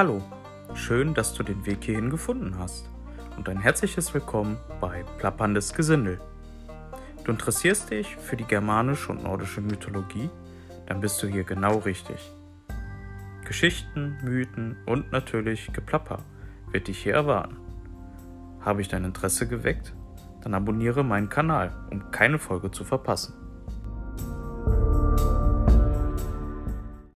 Hallo, schön, dass du den Weg hierhin gefunden hast und ein herzliches Willkommen bei Plapperndes Gesindel. Du interessierst dich für die germanische und nordische Mythologie? Dann bist du hier genau richtig. Geschichten, Mythen und natürlich Geplapper wird dich hier erwarten. Habe ich dein Interesse geweckt? Dann abonniere meinen Kanal, um keine Folge zu verpassen.